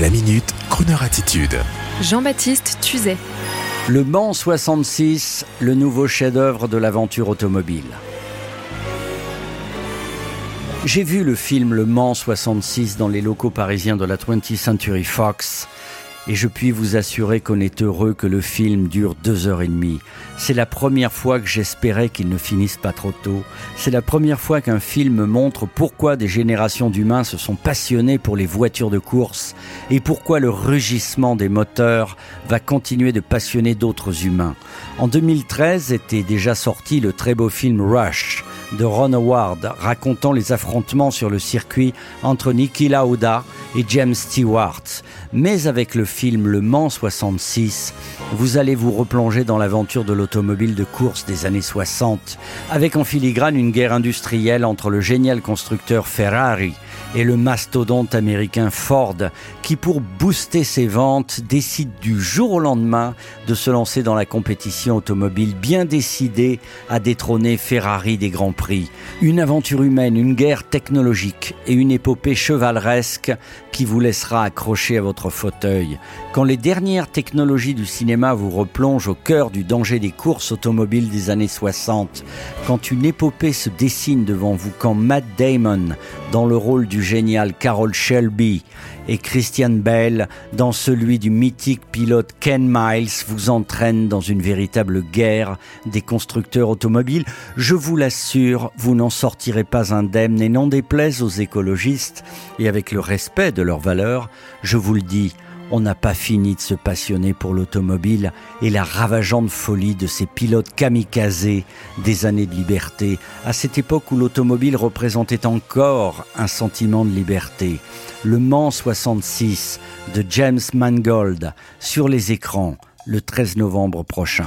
La minute, Kroneur attitude. Jean-Baptiste Tuzet. Le Mans 66, le nouveau chef-d'œuvre de l'aventure automobile. J'ai vu le film Le Mans 66 dans les locaux parisiens de la 20th Century Fox et je puis vous assurer qu'on est heureux que le film dure deux heures et demie. C'est la première fois que j'espérais qu'il ne finisse pas trop tôt. C'est la première fois qu'un film montre pourquoi des générations d'humains se sont passionnés pour les voitures de course et pourquoi le rugissement des moteurs va continuer de passionner d'autres humains. En 2013 était déjà sorti le très beau film Rush de Ron Howard racontant les affrontements sur le circuit entre Niki Lauda et James Stewart. Mais avec le film Le Mans 66, vous allez vous replonger dans l'aventure de l'automobile de course des années 60, avec en filigrane une guerre industrielle entre le génial constructeur Ferrari et le mastodonte américain Ford, qui pour booster ses ventes décide du jour au lendemain de se lancer dans la compétition automobile, bien décidé à détrôner Ferrari des Grands Prix. Une aventure humaine, une guerre technologique et une épopée chevaleresque qui vous laissera accrocher à votre fauteuil. Quand les dernières technologies du cinéma vous replongent au cœur du danger des courses automobiles des années 60, quand une épopée se dessine devant vous, quand Matt Damon, dans le rôle du génial Carol Shelby, et Christian Bell, dans celui du mythique pilote Ken Miles, vous entraîne dans une véritable guerre des constructeurs automobiles. Je vous l'assure, vous n'en sortirez pas indemne et n'en déplaise aux écologistes, et avec le respect de leurs valeurs, je vous le dis, on n'a pas fini de se passionner pour l'automobile et la ravageante folie de ces pilotes kamikazés des années de liberté, à cette époque où l'automobile représentait encore un sentiment de liberté. Le Mans 66 de James Mangold sur les écrans le 13 novembre prochain.